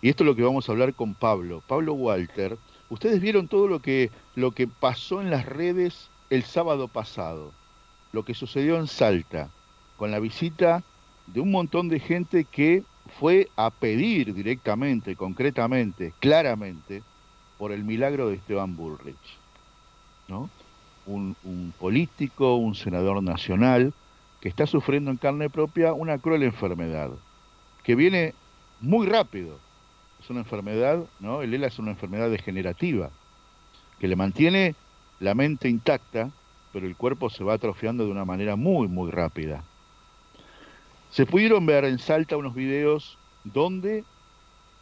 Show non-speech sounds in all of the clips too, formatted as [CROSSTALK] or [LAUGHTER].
Y esto es lo que vamos a hablar con Pablo. Pablo Walter, ustedes vieron todo lo que, lo que pasó en las redes el sábado pasado, lo que sucedió en Salta, con la visita de un montón de gente que fue a pedir directamente, concretamente, claramente, por el milagro de Esteban Bullrich. ¿no? Un, un, político, un senador nacional, que está sufriendo en carne propia una cruel enfermedad, que viene muy rápido. Una enfermedad, ¿no? El ELA es una enfermedad degenerativa, que le mantiene la mente intacta, pero el cuerpo se va atrofiando de una manera muy, muy rápida. Se pudieron ver en Salta unos videos donde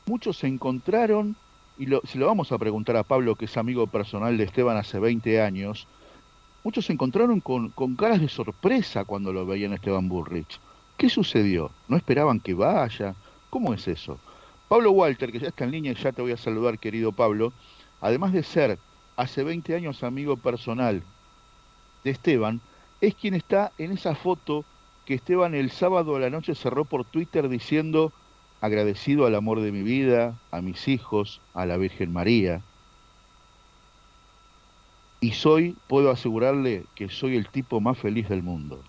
muchos se encontraron, y lo, se lo vamos a preguntar a Pablo, que es amigo personal de Esteban hace 20 años, muchos se encontraron con, con caras de sorpresa cuando lo veían a Esteban Burrich. ¿Qué sucedió? ¿No esperaban que vaya? ¿Cómo es eso? Pablo Walter, que ya está en línea ya te voy a saludar, querido Pablo, además de ser hace 20 años amigo personal de Esteban, es quien está en esa foto que Esteban el sábado a la noche cerró por Twitter diciendo agradecido al amor de mi vida, a mis hijos, a la Virgen María. Y soy, puedo asegurarle que soy el tipo más feliz del mundo.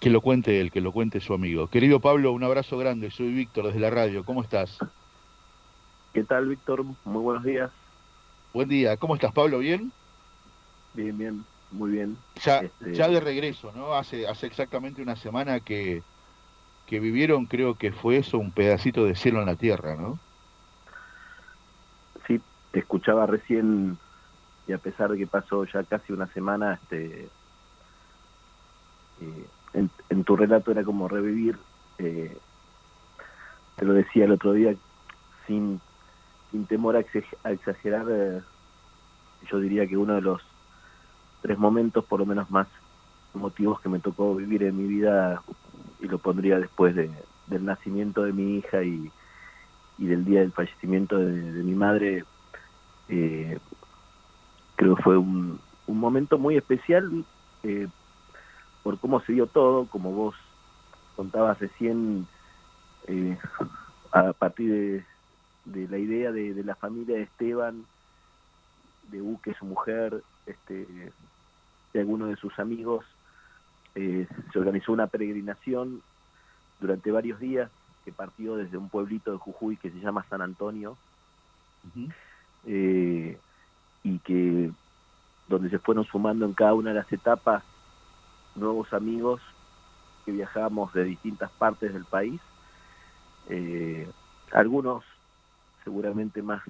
Que lo cuente él, que lo cuente su amigo. Querido Pablo, un abrazo grande. Soy Víctor desde la radio. ¿Cómo estás? ¿Qué tal, Víctor? Muy buenos días. Buen día. ¿Cómo estás, Pablo? ¿Bien? Bien, bien muy bien. Ya, este... ya de regreso, ¿no? Hace, hace exactamente una semana que, que vivieron, creo que fue eso, un pedacito de cielo en la tierra, ¿no? Sí, te escuchaba recién y a pesar de que pasó ya casi una semana, este, eh, en, tu relato era como revivir, eh, te lo decía el otro día, sin, sin temor a, exagerar, eh, yo diría que uno de los tres momentos por lo menos más motivos que me tocó vivir en mi vida y lo pondría después de, del nacimiento de mi hija y, y del día del fallecimiento de, de mi madre eh, creo que fue un, un momento muy especial eh, por cómo se dio todo como vos contabas recién eh, [LAUGHS] a partir de, de la idea de, de, la familia de Esteban de Uque su mujer este de algunos de sus amigos eh, se organizó una peregrinación durante varios días que partió desde un pueblito de Jujuy que se llama San Antonio uh -huh. eh, y que donde se fueron sumando en cada una de las etapas nuevos amigos que viajamos de distintas partes del país. Eh, algunos seguramente más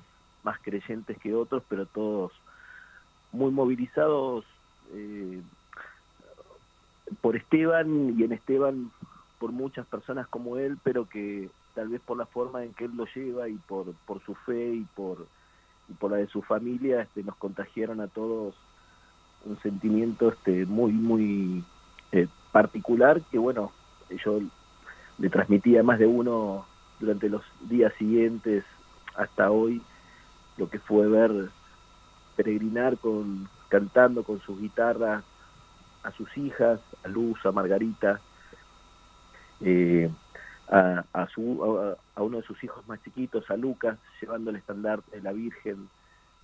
más creyentes que otros pero todos muy movilizados eh, por Esteban y en Esteban por muchas personas como él, pero que tal vez por la forma en que él lo lleva y por, por su fe y por, y por la de su familia, este, nos contagiaron a todos un sentimiento este, muy, muy eh, particular que, bueno, yo le transmití a más de uno durante los días siguientes hasta hoy lo que fue ver peregrinar con cantando con sus guitarras a sus hijas, a Luz, a Margarita, eh, a, su, a, a, uno de sus hijos más chiquitos, a Lucas, llevando el estandarte de la Virgen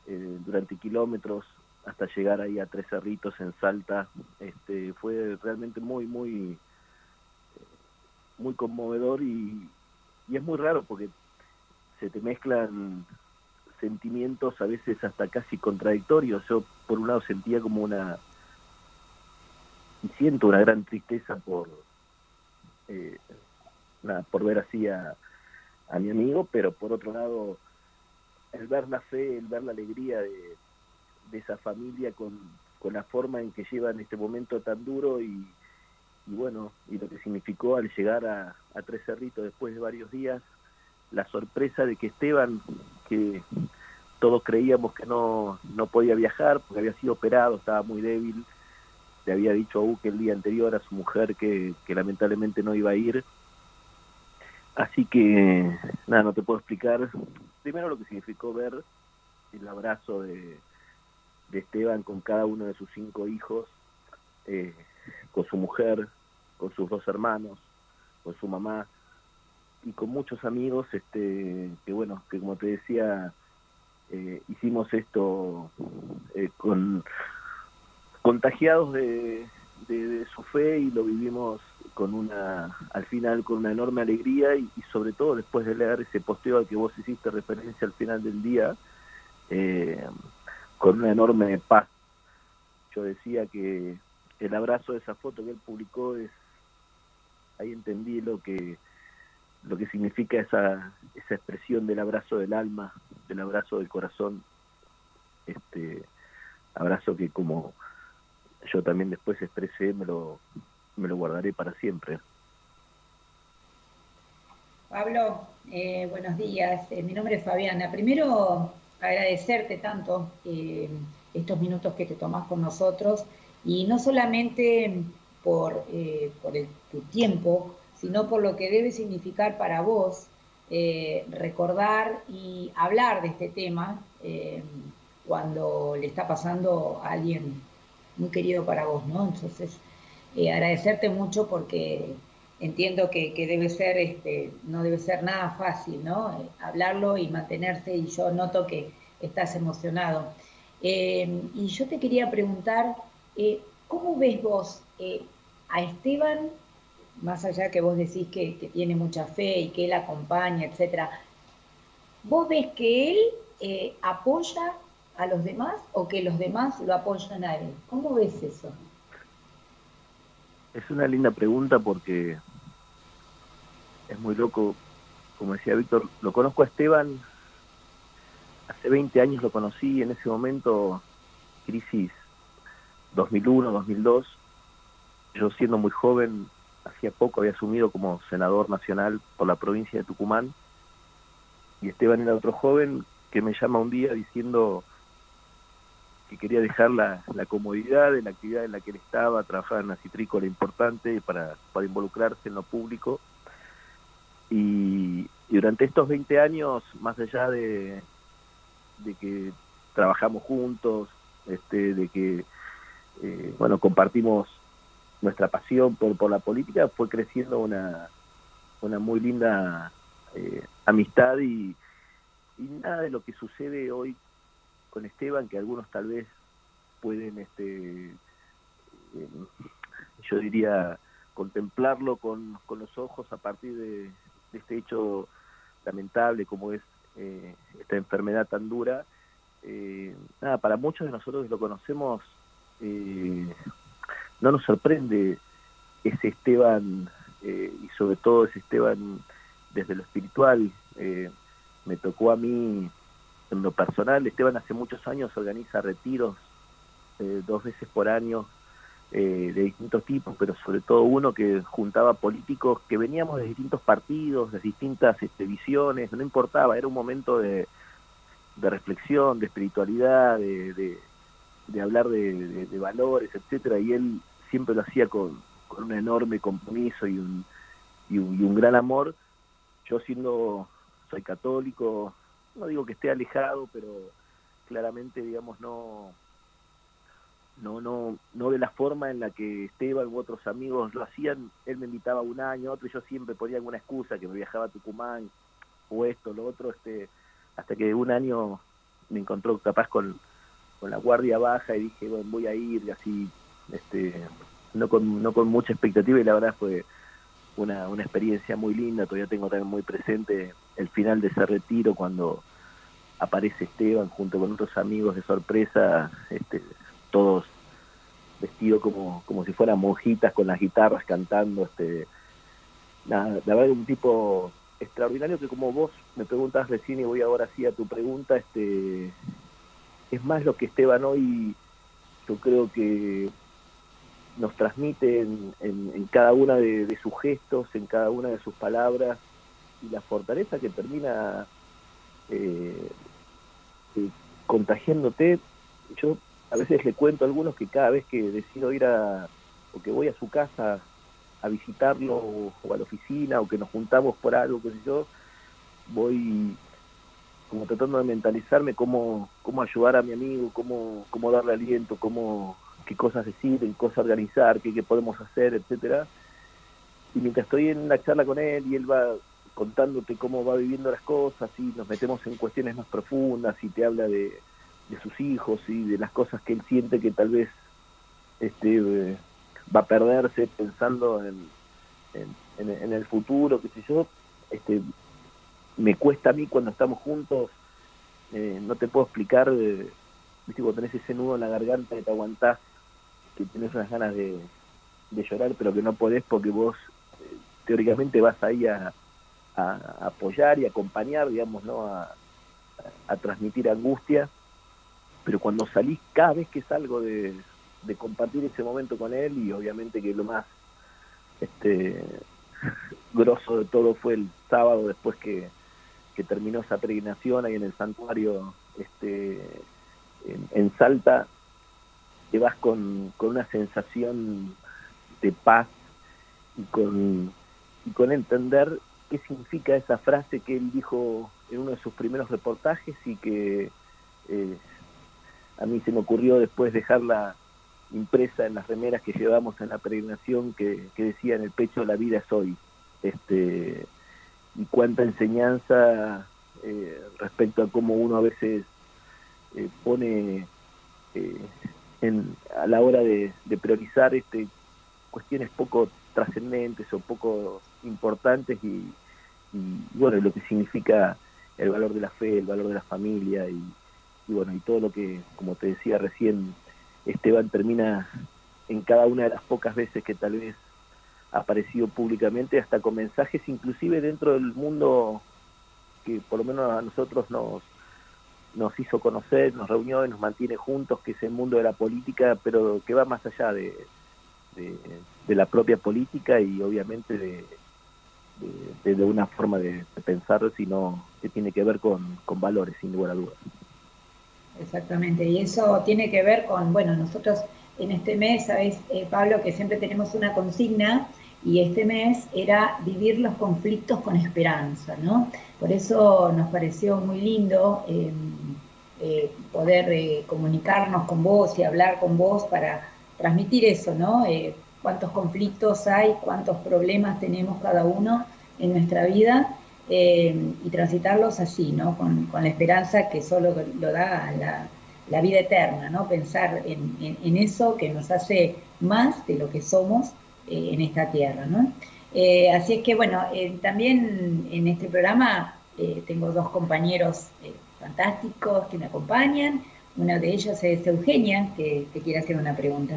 eh, durante kilómetros hasta llegar ahí a Tres Cerritos en Salta. Este, fue realmente muy, muy, muy conmovedor y, y es muy raro porque se te mezclan sentimientos a veces hasta casi contradictorios. Yo por un lado sentía como una y siento una gran tristeza por eh, por ver así a, a, mi amigo, pero por otro lado el ver la fe, el ver la alegría de, de esa familia con, con la forma en que llevan este momento tan duro y, bueno, y lo que significó al llegar a, a Tres Cerritos después de varios días, la sorpresa de que Esteban, que todos creíamos que no, no podía viajar porque había sido operado, estaba muy débil, le había dicho a Uke el día anterior a su mujer que lamentablemente no iba a ir. Así que, nada, no te puedo explicar primero lo que significó ver el abrazo de, de Esteban con cada uno de sus cinco hijos, eh, con su mujer, con sus dos hermanos, con su mamá, con muchos amigos, este, que bueno, que como te decía, eh, hicimos esto eh, con contagiados de, su fe y lo vivimos con una, al final con una enorme alegría y, sobre todo después de leer ese posteo al que vos hiciste referencia al final del día, eh, con una enorme paz. Yo decía que el abrazo de esa foto que él publicó es, ahí entendí lo que lo que significa esa, esa expresión del abrazo del alma, del abrazo del corazón, este abrazo que como yo también después expresé, me lo, me lo guardaré para siempre. Pablo, eh, buenos días. Eh, mi nombre es Fabiana. Primero, agradecerte tanto eh, estos minutos que te tomás con nosotros y no solamente por, por tu tiempo, sino por lo que debe significar para vos recordar y hablar de este tema cuando le está pasando a alguien muy querido para vos, ¿no? Entonces, eh, agradecerte mucho porque entiendo que, debe ser, este, no debe ser nada fácil, ¿no? Eh, hablarlo y mantenerse, y yo noto que estás emocionado. Eh, y yo te quería preguntar, ¿cómo ves vos a Esteban, más allá que vos decís que, que, tiene mucha fe y que él acompaña, etcétera? ¿Vos ves que él apoya a los demás o que los demás lo apoyan a él? ¿Cómo ves eso? Es una linda pregunta porque es muy loco, como decía Víctor, lo conozco a Esteban, hace 20 años lo conocí, en ese momento, crisis 2001, 2002, yo siendo muy joven, hacía poco había asumido como senador nacional por la provincia de Tucumán, y Esteban era otro joven que me llama un día diciendo, que quería dejar la, comodidad de la actividad en la que él estaba, trabajar en una citrícola importante para, para involucrarse en lo público. Y, durante estos 20 años, más allá de, que trabajamos juntos, este, de que eh, bueno compartimos nuestra pasión por, por la política, fue creciendo una, una muy linda eh, amistad y, y nada de lo que sucede hoy con Esteban, que algunos tal vez pueden, este, eh, yo diría, contemplarlo con, con, los ojos a partir de, este hecho lamentable como es eh, esta enfermedad tan dura. Eh, nada, para muchos de nosotros que lo conocemos, no nos sorprende ese Esteban y sobre todo ese Esteban desde lo espiritual. me tocó a mí en lo personal, Esteban hace muchos años organiza retiros eh, dos veces por año eh, de distintos tipos, pero sobre todo uno que juntaba políticos que veníamos de distintos partidos, de distintas este, visiones, no importaba, era un momento de, reflexión, de espiritualidad, de, hablar de, valores, etcétera, y él siempre lo hacía con, un enorme compromiso y un, y un gran amor. Yo siendo, soy católico, no digo que esté alejado, pero claramente, digamos, no, no, no, no de la forma en la que Esteban u otros amigos lo hacían. Él me invitaba un año, otro, y yo siempre ponía alguna excusa, que me viajaba a Tucumán, o esto, lo otro, este, hasta que un año me encontró capaz con, con la guardia baja y dije, bueno, voy a ir, y así, este, no con, no con mucha expectativa, y la verdad fue una, una experiencia muy linda, todavía tengo también muy presente el final de ese retiro cuando aparece Esteban junto con otros amigos de sorpresa, este, todos vestidos como, como si fueran monjitas con las guitarras cantando, este, la verdad un tipo extraordinario que como vos me preguntas recién y voy ahora sí a tu pregunta, este, es más lo que Esteban hoy yo creo que nos transmite en, cada una de, sus gestos, en cada una de sus palabras, y la fortaleza que termina eh, eh, contagiándote. Yo a veces le cuento a algunos que cada vez que decido ir a, o que voy a su casa a visitarlo, o, a la oficina, o que nos juntamos por algo, qué sé yo, voy como tratando de mentalizarme cómo, cómo ayudar a mi amigo, cómo, cómo darle aliento, cómo qué cosas decir, qué cosas organizar, qué, qué podemos hacer, etcétera. Y mientras estoy en la charla con él y él va contándote cómo va viviendo las cosas y nos metemos en cuestiones más profundas y te habla de, sus hijos y de las cosas que él siente que tal vez este, va a perderse pensando en, en, el futuro, qué sé yo, este, me cuesta a mí cuando estamos juntos, eh, no te puedo explicar, eh, viste, cuando tenés ese nudo en la garganta que te aguantás, que tenés unas ganas de, de llorar, pero que no podés porque vos eh, teóricamente vas ahí a, a, apoyar y acompañar, digamos, ¿no? A, a, transmitir angustia, pero cuando salís, cada vez que salgo de, compartir ese momento con él, y obviamente que lo más este [LAUGHS] grosso de todo fue el sábado después que, terminó esa peregrinación ahí en el santuario este en, Salta te vas con, una sensación de paz y con, y con entender qué significa esa frase que él dijo en uno de sus primeros reportajes y que eh, a mí se me ocurrió después dejarla impresa en las remeras que llevamos en la peregrinación que, decía en el pecho la vida es hoy este y cuánta enseñanza eh, respecto a cómo uno a veces eh, pone en, a la hora de, de priorizar este cuestiones poco trascendentes o poco importantes y, bueno, lo que significa el valor de la fe, el valor de la familia y, bueno, y todo lo que, como te decía recién, Esteban termina en cada una de las pocas veces que tal vez ha aparecido públicamente, hasta con mensajes inclusive dentro del mundo que por lo menos a nosotros nos, nos hizo conocer, nos reunió y nos mantiene juntos, que es el mundo de la política, pero que va más allá de, de, la propia política y obviamente de, de, una forma de, pensar, sino que tiene que ver con, con valores, sin lugar a. Exactamente, y eso tiene que ver con, bueno, nosotros en este mes, sabes, eh, Pablo, que siempre tenemos una consigna y este mes era vivir los conflictos con esperanza, ¿no? Por eso nos pareció muy lindo em, eh, poder eh, comunicarnos con vos y hablar con vos para transmitir eso, ¿no? Eh, cuántos conflictos hay, cuántos problemas tenemos cada uno en nuestra vida eh, y transitarlos así, ¿no? Con, la esperanza que solo lo da la, vida eterna, ¿no? Pensar en, eso que nos hace más de lo que somos eh, en esta tierra, ¿no? así es que, bueno, también en este programa tengo dos compañeros fantásticos que me acompañan. Una de ellas es Eugenia, que te quiere hacer una pregunta.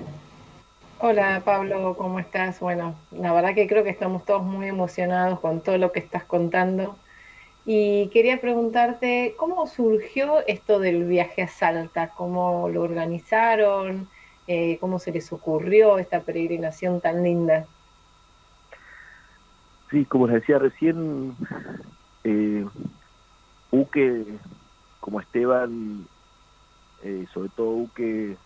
Hola Pablo, ¿cómo estás? Bueno, la verdad que creo que estamos todos muy emocionados con todo lo que estás contando. Y quería preguntarte, ¿cómo surgió esto del viaje a Salta? ¿Cómo lo organizaron? Eh, ¿Cómo se les ocurrió esta peregrinación tan linda? Sí, como les decía recién, eh, Uke, como Esteban, eh, sobre todo Uke,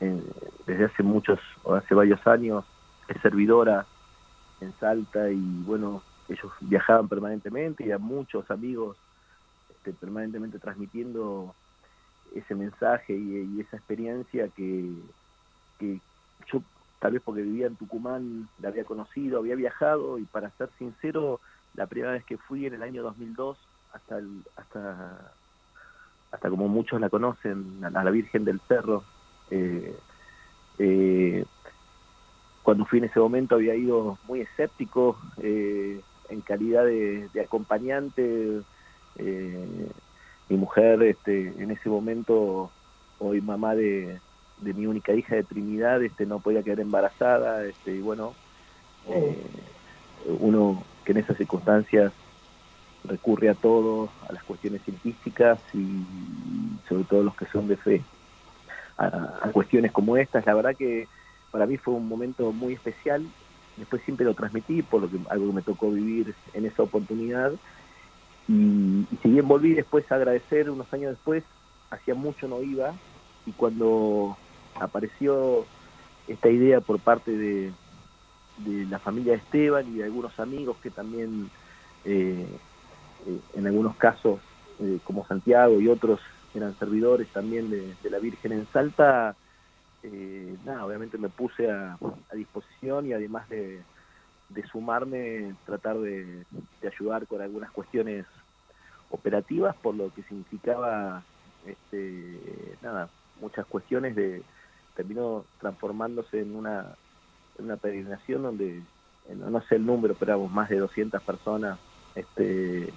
eh, desde hace muchos, o hace varios años, es servidora en Salta y bueno, ellos viajaban permanentemente y a muchos amigos este, permanentemente transmitiendo ese mensaje y, esa experiencia que, que yo tal vez porque vivía en Tucumán la había conocido, había viajado y para ser sincero, la primera vez que fui en el año 2002 hasta hasta hasta como muchos la conocen, a la Virgen del Cerro, eh, eh, cuando fui en ese momento había ido muy escéptico eh, en calidad de, acompañante. mi mujer este, en ese momento, hoy mamá de, mi única hija de Trinidad, este, no podía quedar embarazada. Este, y bueno, uno que en esas circunstancias recurre a todo, a las cuestiones científicas y sobre todo los que son de fe a, cuestiones como estas. La verdad que para mí fue un momento muy especial. Después siempre lo transmití por lo que algo que me tocó vivir en esa oportunidad. Y, si bien volví después a agradecer unos años después, hacía mucho no iba y cuando apareció esta idea por parte de, de la familia de Esteban y de algunos amigos que también eh, eh, en algunos casos eh, como Santiago y otros eran servidores también de, la Virgen en Salta, eh, nada, obviamente me puse a, disposición y además de, sumarme, tratar de, ayudar con algunas cuestiones operativas, por lo que significaba, este, nada, muchas cuestiones de, terminó transformándose en una, una peregrinación donde, no sé el número, pero más de 200 personas, este,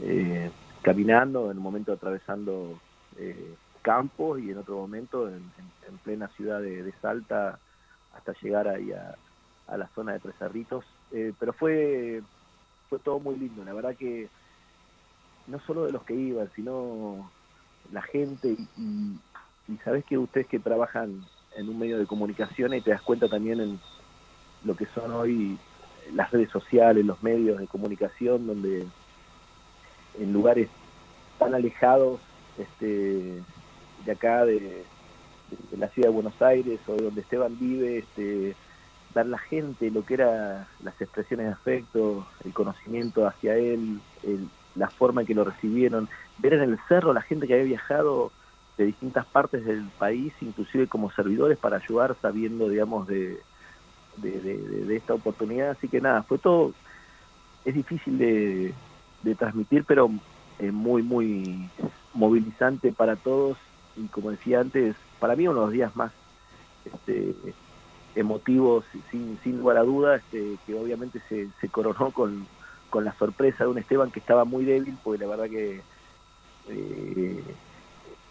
eh, caminando, en un momento atravesando eh, campos y en otro momento en, plena ciudad de, Salta hasta llegar ahí a, la zona de Tres Cerritos. Eh, pero fue, fue todo muy lindo, la verdad que no solo de los que iban, sino la gente y, y sabes que ustedes que trabajan en un medio de comunicación y te das cuenta también en lo que son hoy las redes sociales, los medios de comunicación, donde en lugares tan alejados este, de acá, de, la ciudad de Buenos Aires o de donde Esteban vive, este, dar la gente lo que eran las expresiones de afecto, el conocimiento hacia él, la forma en que lo recibieron, ver en el cerro la gente que había viajado de distintas partes del país, inclusive como servidores para ayudar sabiendo, digamos, de, esta oportunidad. Así que nada, fue todo, es difícil de, transmitir, pero es muy, muy movilizante para todos y como decía antes, para mí uno de los días más este, emotivos, sin, sin lugar a dudas, este, que obviamente se, se coronó con, con la sorpresa de un Esteban que estaba muy débil, porque la verdad que eh,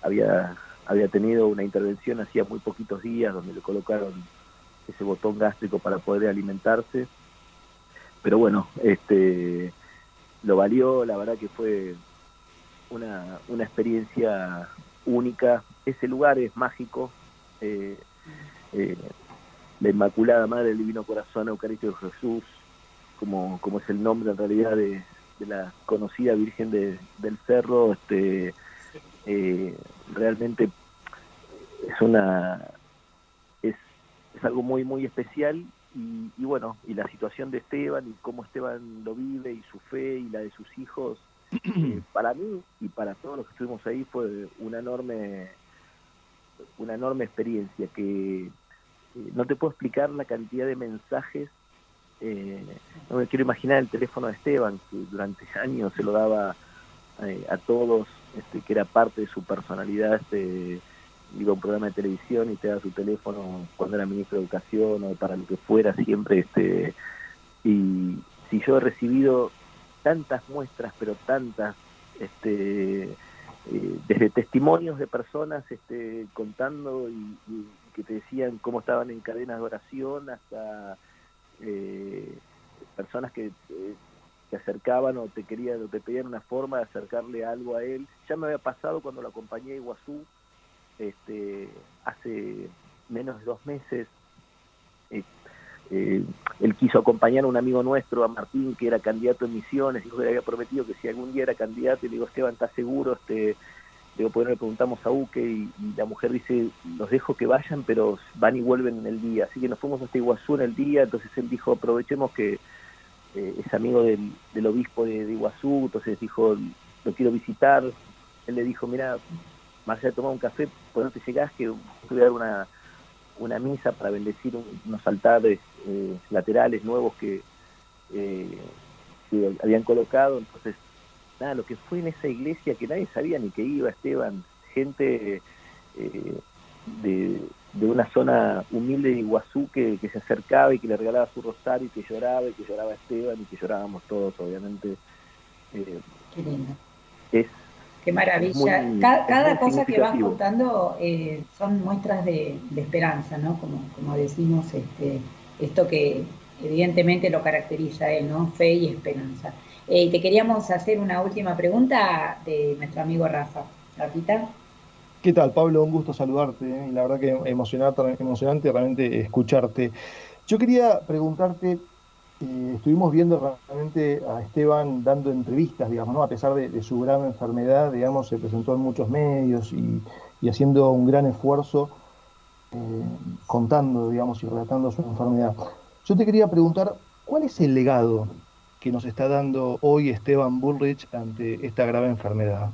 había, había tenido una intervención hacía muy poquitos días donde le colocaron ese botón gástrico para poder alimentarse. Pero bueno, este lo valió, la verdad que fue una, una experiencia única. Ese lugar es mágico. Eh, eh, la Inmaculada Madre del Divino Corazón Eucarístico de Jesús, como, como es el nombre en realidad de, la conocida Virgen del Cerro, este, eh, realmente es una es, es, algo muy muy especial y, bueno y la situación de Esteban y cómo Esteban lo vive y su fe y la de sus hijos eh, [CLEARS THROAT] para mí y para todos los que estuvimos ahí fue una enorme una enorme experiencia que eh, no te puedo explicar la cantidad de mensajes no me quiero imaginar el teléfono de Esteban que durante años se lo daba a todos este, que era parte de su personalidad, este, iba a un programa de televisión y te da su teléfono cuando era ministro de Educación o para lo que fuera siempre. este Y si yo he recibido tantas muestras, pero tantas, este, eh, desde testimonios de personas este, contando y, que te decían cómo estaban en cadenas de oración, hasta eh, personas que eh, te acercaban o te querían o te pedían una forma de acercarle algo a él. Ya me había pasado cuando lo acompañé a Iguazú este, hace menos de dos meses. Eh, eh, él quiso acompañar a un amigo nuestro, a Martín, que era candidato en Misiones, dijo que le había prometido que si algún día era candidato, y le digo, Esteban, ¿estás seguro? Este, digo, pues le preguntamos a Uke y, la mujer dice, los dejo que vayan, pero van y vuelven en el día. Así que nos fuimos hasta Iguazú en el día, entonces él dijo, aprovechemos que eh, es amigo del, obispo de, Iguazú, entonces dijo, lo quiero visitar. Él le dijo, mira, más allá de tomar un café, ¿por no te llegás? Que voy a dar una, una misa para bendecir unos altares eh, laterales nuevos que, eh, que habían colocado. Entonces, nada, lo que fue en esa iglesia que nadie sabía ni que iba Esteban, gente de, de una zona humilde de Iguazú que, se acercaba y que le regalaba su rosario y que lloraba y que lloraba Esteban y que llorábamos todos, obviamente. Eh, Qué lindo. Qué maravilla. cada, cosa que vas contando eh, son muestras de, esperanza, ¿no? Como, como decimos, este, esto que evidentemente lo caracteriza a él, ¿no? Fe y esperanza. Eh, te queríamos hacer una última pregunta de nuestro amigo Rafa. Rafita. ¿Qué tal, Pablo? Un gusto saludarte. ¿eh? Y la verdad que emocionante, emocionante realmente escucharte. Yo quería preguntarte, eh, estuvimos viendo realmente a Esteban dando entrevistas, digamos, ¿no? A pesar de, su gran enfermedad, digamos, se presentó en muchos medios y, haciendo un gran esfuerzo eh, contando, digamos, y relatando su enfermedad. Yo te quería preguntar, ¿cuál es el legado que nos está dando hoy Esteban Bullrich ante esta grave enfermedad?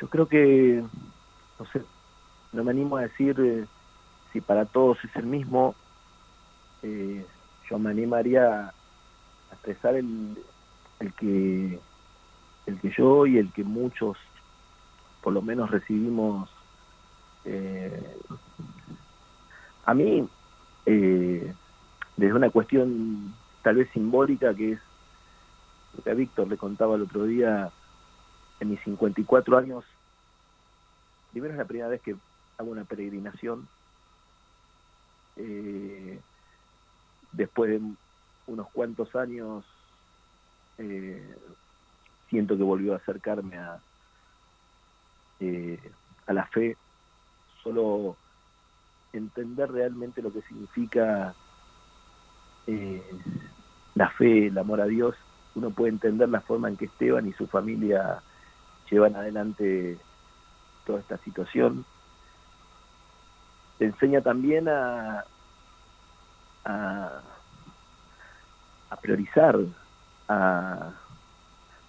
yo creo que, no sé, no me animo a decir eh, si para todos es el mismo, eh, yo me animaría a expresar el, el que el que yo y el que muchos por lo menos recibimos eh, a mí eh, desde una cuestión tal vez simbólica que es lo que a Víctor le contaba el otro día en mis 54 años primero es la primera vez que hago una peregrinación eh, después de unos cuantos años eh, siento que volvió a acercarme a, eh, a la fe, solo entender realmente lo que significa la fe, el amor a Dios, uno puede entender la forma en que Esteban y su familia llevan adelante toda esta situación te enseña también a, a, priorizar, a,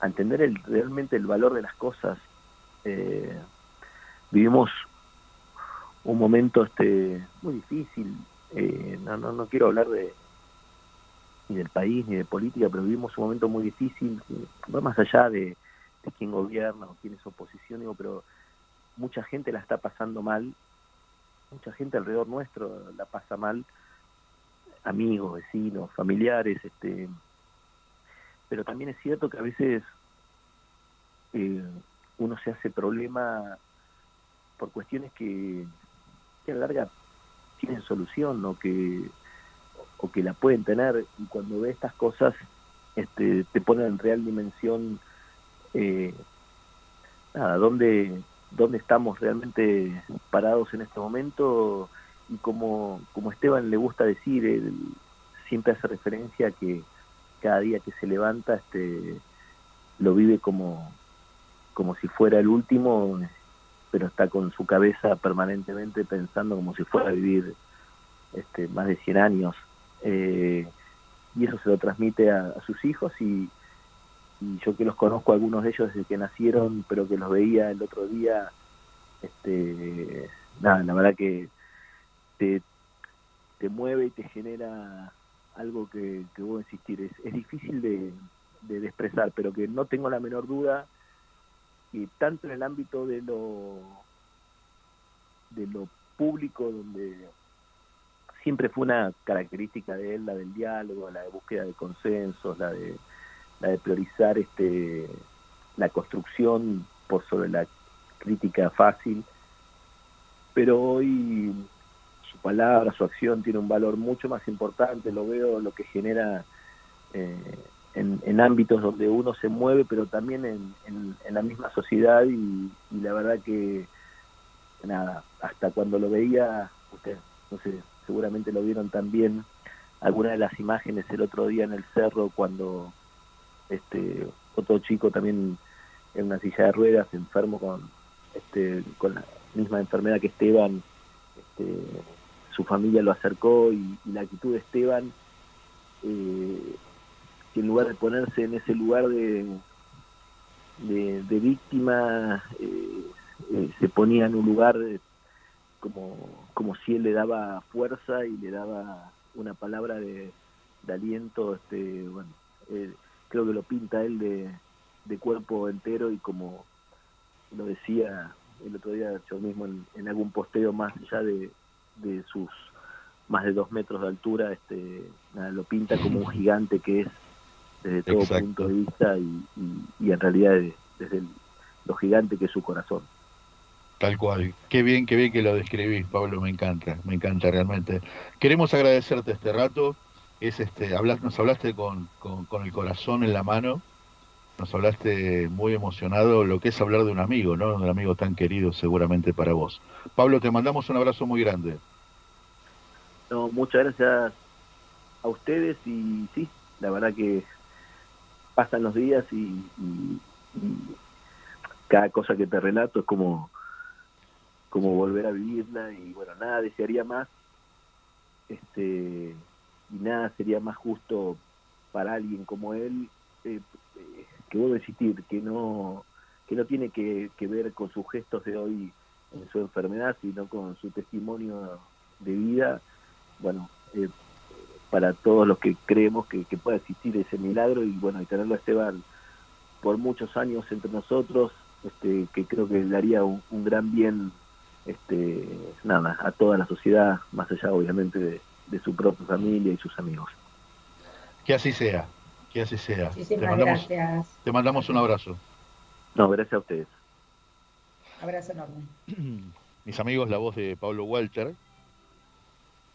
entender el, realmente el valor de las cosas. Eh, vivimos un momento este muy difícil, eh, no, no, no quiero hablar de ni del país ni de política, pero vivimos un momento muy difícil, va más allá de, de quién gobierna o quién es oposición, digo, pero mucha gente la está pasando mal mucha gente alrededor nuestro la pasa mal, amigos, vecinos, familiares, este, pero también es cierto que a veces eh, uno se hace problema por cuestiones que, que a la larga tienen solución o que o que la pueden tener y cuando ve estas cosas este, te ponen en real dimensión eh, nada, dónde, dónde estamos realmente parados en este momento y como, como Esteban le gusta decir, él siempre hace referencia a que cada día que se levanta este, lo vive como, como si fuera el último, pero está con su cabeza permanentemente pensando como si fuera a vivir este, más de 100 años. Eh, y eso se lo transmite a sus hijos y, y yo que los conozco algunos de ellos desde que nacieron, pero que los veía el otro día, este, nada, la verdad que te, mueve y te genera algo que, que a insistir. Es, es difícil de, de, expresar, pero que no tengo la menor duda que tanto en el ámbito de lo de lo público donde siempre fue una característica de él la del diálogo, la de búsqueda de consensos, la de la de priorizar este, la construcción por sobre la crítica fácil, pero hoy su palabra, su acción tiene un valor mucho más importante, lo veo lo que genera eh, en, ámbitos donde uno se mueve, pero también en, la misma sociedad. Y, la verdad que nada, hasta cuando lo veía, usted, no sé, seguramente lo vieron también, algunas de las imágenes el otro día en el cerro cuando este otro chico también en una silla de ruedas, enfermo con, este, con la misma enfermedad que Esteban, este, su familia lo acercó y, la actitud de Esteban, eh, que en lugar de ponerse en ese lugar de, de, víctima, eh, eh, se ponía en un lugar como, como si él le daba fuerza y le daba una palabra de, aliento, este, bueno, creo que lo pinta él de, cuerpo entero y como lo decía el otro día yo mismo en, algún posteo más allá de, sus más de dos metros de altura, este, lo pinta [LAUGHS] como un gigante que es desde todo punto de vista y, en realidad desde lo gigante que es su corazón. Tal cual. Qué bien, qué bien que lo describís, Pablo. Me encanta, me encanta realmente. Queremos agradecerte este rato es este, nos hablaste con, el corazón en la mano, nos hablaste muy emocionado lo que es hablar de un amigo, ¿no? De un amigo tan querido seguramente para vos. Pablo, te mandamos un abrazo muy grande. No, muchas gracias a ustedes y sí, la verdad que pasan los días y, cada cosa que te relato es como como volver a vivirla y bueno nada desearía más este y nada sería más justo para alguien como él eh, eh, que vuelvo a insistir que no que no tiene que, ver con sus gestos de hoy en su enfermedad sino con su testimonio de vida, bueno, eh, para todos los que creemos que, pueda existir ese milagro y bueno, y tenerlo a Esteban por muchos años entre nosotros, este, que creo que le haría un, gran bien este, nada, a toda la sociedad, más allá obviamente de, su propia familia y sus amigos. Que así sea, que así sea. Te mandamos, gracias. Te mandamos un abrazo. No, gracias a ustedes. Abrazo enorme. [CLEARS THROAT] Mis amigos, la voz de Pablo Walter,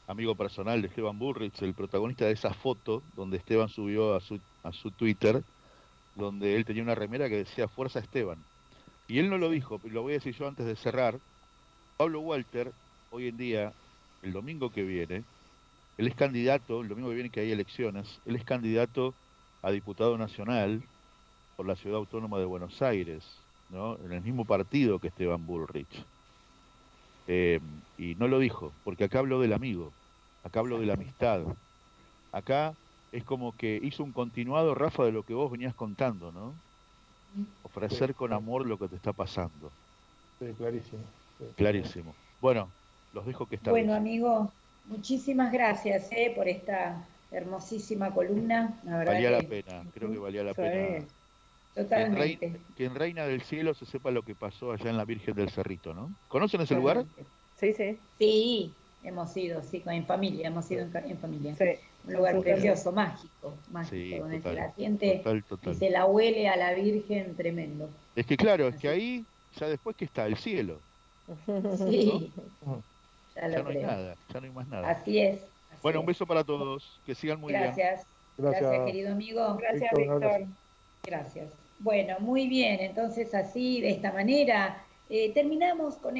amigo personal de Esteban Burrich, el protagonista de esa foto donde Esteban subió a su, a su Twitter, donde él tenía una remera que decía Fuerza Esteban. Y él no lo dijo, lo voy a decir yo antes de cerrar. Pablo Walter, hoy en día, el domingo que viene, él es candidato, el domingo que viene que hay elecciones, él es candidato a diputado nacional por la ciudad autónoma de Buenos Aires, ¿no? en el mismo partido que Esteban Bullrich. Eh, y no lo dijo, porque acá habló del amigo, acá habló de la amistad. Acá es como que hizo un continuado, Rafa, de lo que vos venías contando, ¿no? Ofrecer con amor lo que te está pasando. Sí, clarísimo. Clarísimo. Bueno, los dejo que está Bueno, amigo, muchísimas gracias eh, por esta hermosísima columna. valía la pena, creo que valía la pena. Totalmente. Que en, Reina del Cielo se sepa lo que pasó allá en la Virgen del Cerrito, ¿no? ¿Conocen ese lugar? Sí, sí. Sí, hemos ido, sí, en familia, hemos ido en, familia. Sí. Un lugar precioso, mágico, mágico, donde la gente se la huele a la Virgen tremendo. Es que claro, es que ahí, ya después que está el cielo. Sí. Ya, no hay nada, ya no hay más nada. Así es. bueno, un beso para todos, que sigan muy bien. Gracias. Gracias, querido amigo. Gracias, Víctor. Gracias. Bueno, muy bien, entonces así, de esta manera, eh, terminamos con